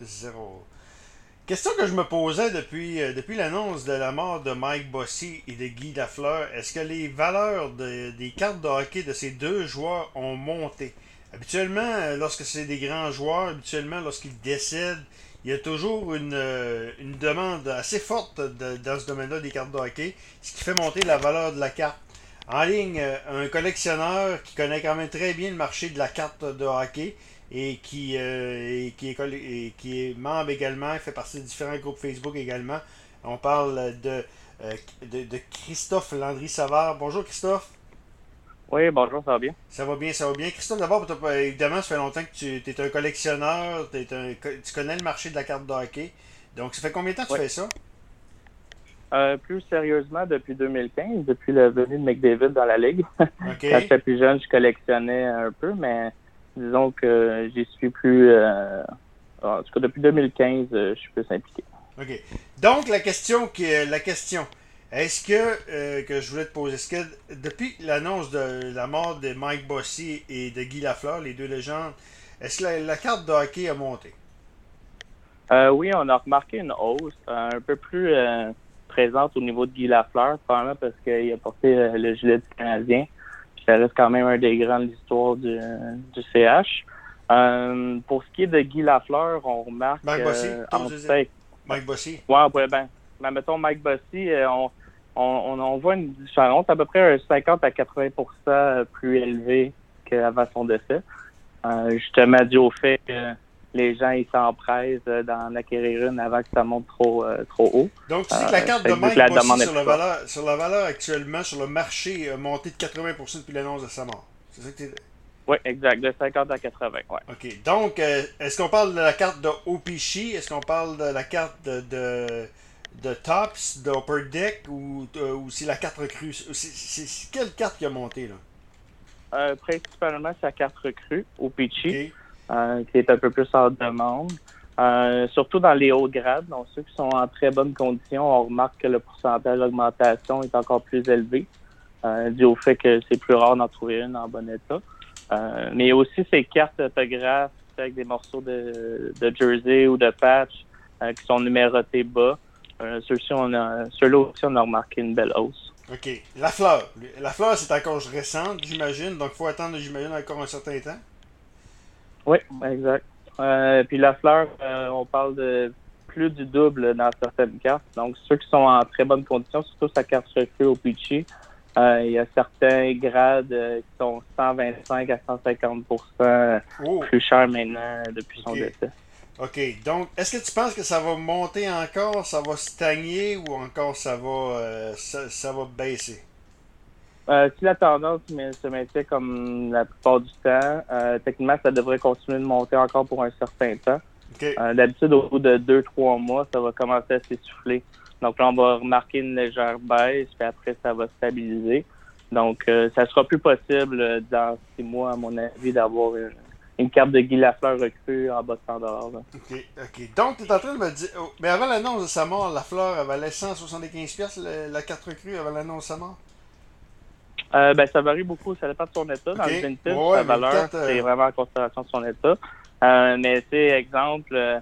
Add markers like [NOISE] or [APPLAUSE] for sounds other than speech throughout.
0. Question que je me posais depuis, euh, depuis l'annonce de la mort de Mike Bossy et de Guy Lafleur. Est-ce que les valeurs de- des cartes de hockey de ces deux joueurs ont monté? Habituellement, euh, lorsque c'est des grands joueurs, habituellement, lorsqu'ils décèdent, il y a toujours une, euh, demande assez forte dans ce domaine-là des cartes de hockey, ce qui fait monter la valeur de la carte. En ligne, un collectionneur qui connaît quand même très bien le marché de la carte de hockey et qui, euh, et qui, est, coll- et qui est membre également, fait partie de différents groupes Facebook également. On parle de, euh, de, de Christophe Landry Savard. Bonjour Christophe. Oui, bonjour, ça va bien? Ça va bien, ça va bien. Christophe, d'abord, pas- évidemment, ça fait longtemps que tu es un collectionneur, un, tu connais le marché de la carte de hockey. Donc, ça fait combien de temps que tu fais ça? Euh, plus sérieusement, depuis 2015, depuis la venue de McDavid dans la Ligue. OK. [LAUGHS] Quand j'étais plus jeune, je collectionnais un peu, mais disons que j'y suis plus. euh, en tout cas, depuis 2015, euh, je suis plus impliqué. OK. Donc, la question, qui la question, est-ce que, euh, que je voulais te poser, est-ce que depuis l'annonce de la mort de Mike Bossy et de Guy Lafleur, les deux légendes, est-ce que la, la carte de hockey a monté? Euh, oui, on a remarqué une hausse un peu plus présente au niveau de Guy Lafleur, probablement parce qu'il a porté le gilet du Canadien. Ça reste quand même un des grands de l'histoire du, du CH. Euh, pour ce qui est de Guy Lafleur, on remarque Marc Bossy, euh, Mike Bossy? Ouais, ouais, ben, ben, mettons Mike Bossy, euh, on, on, voit une différence à peu près un 50 à 80% plus élevé qu'avant son décès. Euh, justement dû au fait que les gens ils s'empressent euh, d'en acquérir une avant que ça monte trop euh, trop haut. Donc, tu dis Euh, que la carte fait de Mike la sur la, valeur, sur la valeur actuellement, sur le marché, a monté de 80% depuis l'annonce de sa mort. C'est ça que tu Oui, exact, de 50 à 80, ouais. OK. Donc, euh, est-ce qu'on parle de la carte de Opichi? Est-ce qu'on parle de la carte de, de, de Tops, de Upper Deck ou, euh, ou c'est la carte recrue? C'est, quelle carte qui a monté, là? Euh, principalement sa carte recrue au Peachy. Euh, qui est un peu plus en demande. Euh, surtout dans les hauts grades, donc ceux qui sont en très bonne condition, on remarque que le pourcentage d'augmentation est encore plus élevé, euh, dû au fait que c'est plus rare d'en trouver une en bon état. Euh, mais aussi ces cartes autographes avec des morceaux de, jersey ou de patch qui sont numérotés bas. Ceux-ci, ceux-là aussi, on a remarqué une belle hausse. OK. La fleur. La fleur, c'est encore récente, j'imagine. Donc, il faut attendre, j'imagine, encore un certain temps. Oui, exact. Euh, puis la fleur, euh, on parle de plus du double dans certaines cartes. Donc, ceux qui sont en très bonne condition, surtout sa carte recrue au Peachy, euh, il y a certains grades qui sont 125 à 150 Oh! plus chers maintenant depuis son décès. OK. Donc, est-ce que tu penses que ça va monter encore, ça va stagner ou encore ça va, ça, ça va baisser? Euh, si la tendance mais, se maintient comme la plupart du temps, euh, techniquement, ça devrait continuer de monter encore pour un certain temps. Euh, D'habitude, au bout de deux, trois mois, ça va commencer à s'essouffler. Donc là, on va remarquer une légère baisse, puis après, ça va stabiliser. Donc, ça sera plus possible dans six mois, à mon avis, d'avoir une, une carte de Guy Lafleur recrue en bas de 100 là. OK, OK. Donc, tu es en train de me dire. oh, mais avant l'annonce de sa mort, la fleur, elle valait 175$, piastres, le- la carte recrue avant l'annonce de sa mort? Euh, ben, ça varie beaucoup, ça dépend de son état. Dans le vintage, Ouais, sa valeur, euh, c'est vraiment en considération de son état. Euh, mais c'est exemple euh,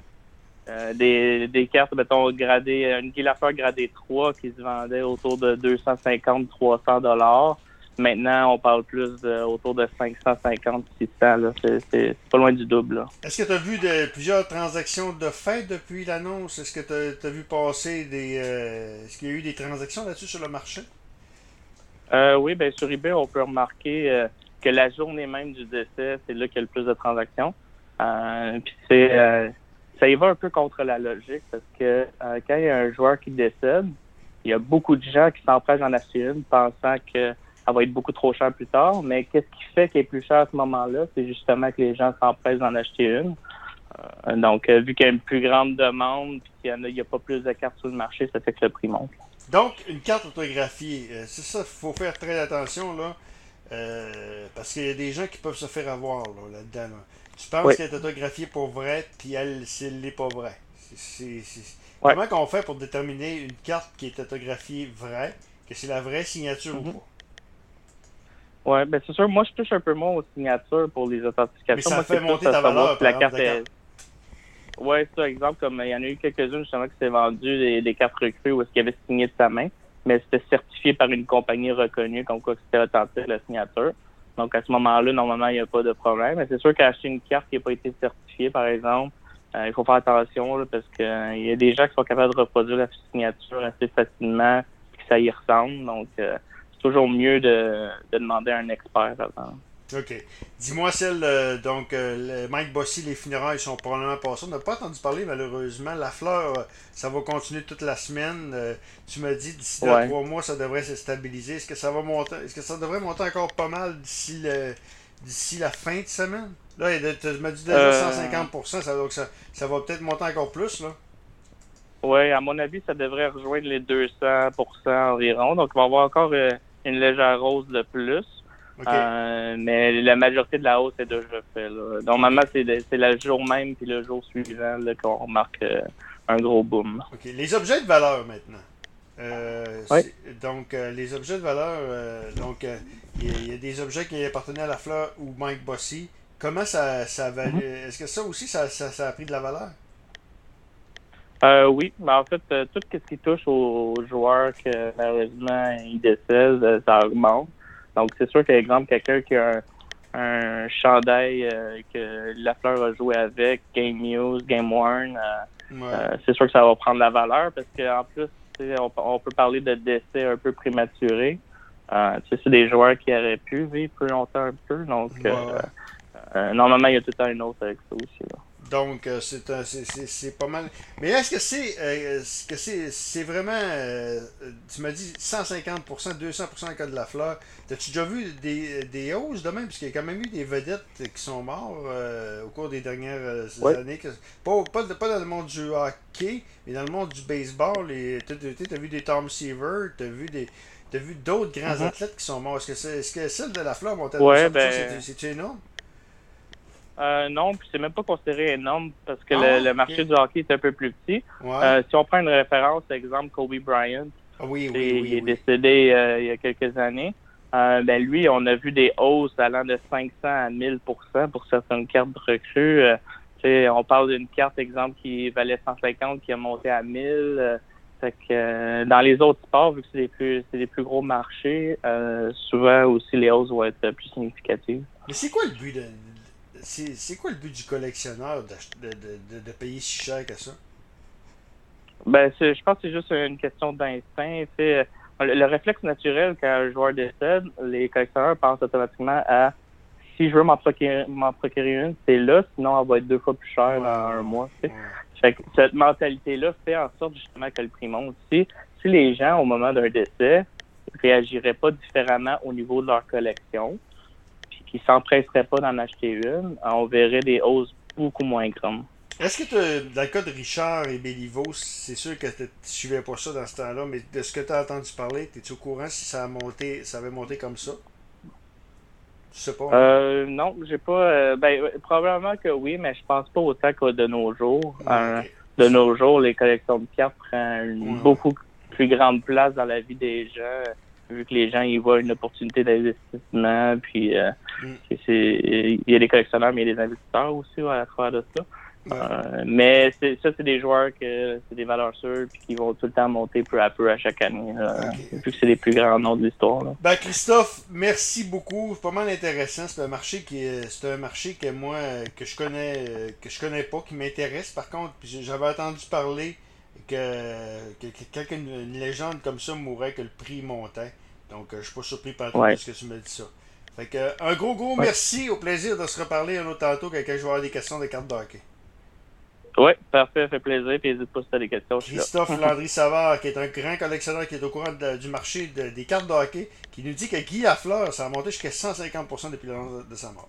euh, des, des cartes, mettons, gradées, une Guy Lafleur gradée 3 qui se vendait autour de 250-300 dollars. Maintenant, on parle plus de autour de 550-600. là. C'est pas loin du double. Est-ce que tu as vu de, plusieurs transactions de fait depuis l'annonce? Est-ce que tu as, vu passer des. Est-ce qu'il y a eu des transactions là-dessus sur le marché? Euh, oui, ben sur eBay, on peut remarquer euh, que la journée même du décès, c'est là qu'il y a le plus de transactions. Euh, puis c'est euh, ça y va un peu contre la logique parce que euh, quand il y a un joueur qui décède, il y a beaucoup de gens qui s'empressent d'en acheter une pensant que ça va être beaucoup trop cher plus tard. Mais qu'est-ce qui fait qu'elle est plus cher à ce moment-là? C'est justement que les gens s'empressent d'en acheter une. Euh, donc, vu qu'il y a une plus grande demande puis qu'il y en a, a pas plus de cartes sur le marché, ça fait que le prix monte. Donc, une carte autographiée, euh, c'est ça, il faut faire très attention, là. euh, parce qu'il y a des gens qui peuvent se faire avoir là, là-dedans. là. Tu penses Oui. qu'elle est autographiée pour vrai, puis elle, elle l'est pas vrai. C'est- c'est- c'est- Ouais. Comment qu'on fait pour déterminer une carte qui est autographiée vraie, que c'est la vraie signature Mhm. ou pas? Ouais, ben c'est sûr. Moi, je touche un peu moins aux signatures pour les authentifications. Mais ça Moi, fait monter ta valeur, la carte exemple, est... Oui, ça, exemple, comme il y en a eu quelques-unes justement qui s'est vendu des, des cartes recrues où est-ce qu'il avait signé de sa main, mais c'était certifié par une compagnie reconnue comme quoi c'était authentique la signature. Donc à ce moment-là, normalement, il n'y a pas de problème. Mais c'est sûr qu'acheter une carte qui n'a pas été certifiée, par exemple, euh, il faut faire attention là, parce qu'il euh, y a des gens qui sont capables de reproduire la signature assez facilement, que ça y ressemble. Donc euh, c'est toujours mieux de, de demander à un expert avant. OK. Dis-moi celle, euh, donc, euh, Mike Bossy, les funérailles sont probablement passées. On n'a pas entendu parler, malheureusement. La fleur, euh, ça va continuer toute la semaine. Euh, tu m'as dit d'ici trois mois, ça devrait se stabiliser. Est-ce que ça va monter? Est-ce que ça devrait monter encore pas mal d'ici le d'ici la fin de semaine? Là, tu m'as dit déjà Euh. 150%, ça, donc ça, ça va peut-être monter encore plus, là. Oui, à mon avis, ça devrait rejoindre les 200% environ. Donc, il va y avoir encore une légère hausse de plus. Euh, mais la majorité de la hausse est déjà faite. Normalement, c'est le jour même puis le jour suivant qu'on remarque euh, un gros boom. Les objets de valeur maintenant. Euh, c'est- Donc, les objets de valeur, donc, il y, a- il y a des objets qui appartenaient à la fleur ou Mike Bossy. Comment ça, ça Mm-hmm. Est-ce que ça aussi, ça, ça, ça a pris de la valeur? Euh, oui, mais en fait, tout ce qui touche aux joueurs que malheureusement ils décèdent, ça augmente. Donc, c'est sûr qu'exemple, quelqu'un qui a un, un chandail euh, que la fleur a joué avec, Game News, Game Worn, euh, Ouais. Euh, c'est sûr que ça va prendre la valeur parce qu'en plus, on, on peut parler de décès un peu prématurés. Euh, tu sais, c'est des joueurs qui auraient pu vivre plus longtemps un peu. Donc, Ouais, euh, euh, normalement, il y a tout le temps une autre avec ça aussi. Là. Donc, euh, c'est un- c'est- c'est c'est pas mal. Mais est-ce que c'est euh, est-ce que c'est c'est vraiment. euh, tu m'as dit 150%, 200% en cas de la fleur. T'as-tu déjà vu des, des hausses de même? Parce qu'il y a quand même eu des vedettes qui sont morts euh, au cours des dernières Ouais. années. pas, pas, pas dans le monde du hockey, mais dans le monde du baseball. Et T'as as vu des Tom Seaver, t'as vu des. T'as vu d'autres grands Mhm. athlètes qui sont morts. Est-ce que, c'est- est-ce que celle de la fleur monte à Ouais, 200%, ben- c'est- énorme? Euh, non, puis c'est même pas considéré énorme parce que Ah, le, le marché du hockey est un peu plus petit. Ouais. Euh, si on prend une référence, exemple Kobe Bryant, Ah oui, il est décédé euh, il y a quelques années. Ben lui, on a vu des hausses allant de 500 à 1000% pour certaines cartes de recrues. On parle d'une carte, exemple, qui valait 150, qui a monté à 1000. Euh, fait que, dans les autres sports, vu que c'est des plus, c'est des plus gros marchés, souvent aussi les hausses vont être plus significatives. Mais c'est quoi le but de. C'est quoi le but du collectionneur de, de, de, de payer si cher que ça? Ben, je pense que c'est juste une question d'instinct. Le, le réflexe naturel quand un joueur décède, les collectionneurs pensent automatiquement à si je veux m'en procurer, procurer une, c'est là, sinon elle va être deux fois plus chère dans un mois. Ouais. Fait que cette mentalité-là fait en sorte justement que le prix monte. Si, si les gens, au moment d'un décès, réagiraient pas différemment au niveau de leur collection, puis qu'ils s'empresseraient pas d'en acheter une, on verrait des hausses beaucoup moins grandes. Est-ce que dans le cas de Richard et Béliveau, c'est sûr que tu suivais pas ça dans ce temps-là, mais de ce que tu as entendu parler, es-tu au courant si ça a monté, ça avait monté comme ça? Tu sais pas. Euh, non, j'ai pas. euh, ben, euh, probablement que oui, mais je pense pas autant que de nos jours. Euh, Ok. de nos jours, les collections de cartes prennent une Ouais. beaucoup plus grande place dans la vie des gens, vu que les gens y voient une opportunité d'investissement. Puis, euh, Mm. il y a des collectionneurs, mais il y a des investisseurs aussi ouais, à travers de ça. Ouais. Euh, mais ça, c'est des joueurs que c'est des valeurs sûres puis qui vont tout le temps monter peu à peu à chaque année. là, Ok. Vu que c'est les plus grands noms de l'histoire. Ben Christophe, merci beaucoup. C'est pas mal intéressant. C'est un marché qui est, c'est un marché que moi que je connais euh, que je connais pas, qui m'intéresse par contre. Puis j'avais entendu parler que, que, que quand une, une légende comme ça mourait, que le prix montait. Donc euh, je suis pas surpris par tout Ouais. ce que tu me dis ça. Fait que un gros gros Ouais. merci, au plaisir de se reparler un autre tantôt quand je vais avoir des questions de cartes de hockey. Oui, parfait, ça fait plaisir. Puis n'hésite pas si tu as des questions. Christophe [LAUGHS] Landry Savard, qui est un grand collectionneur qui est au courant de- du marché de- des cartes de hockey, qui nous dit que Guy Lafleur, ça a monté jusqu'à 150% depuis l'annonce de sa mort.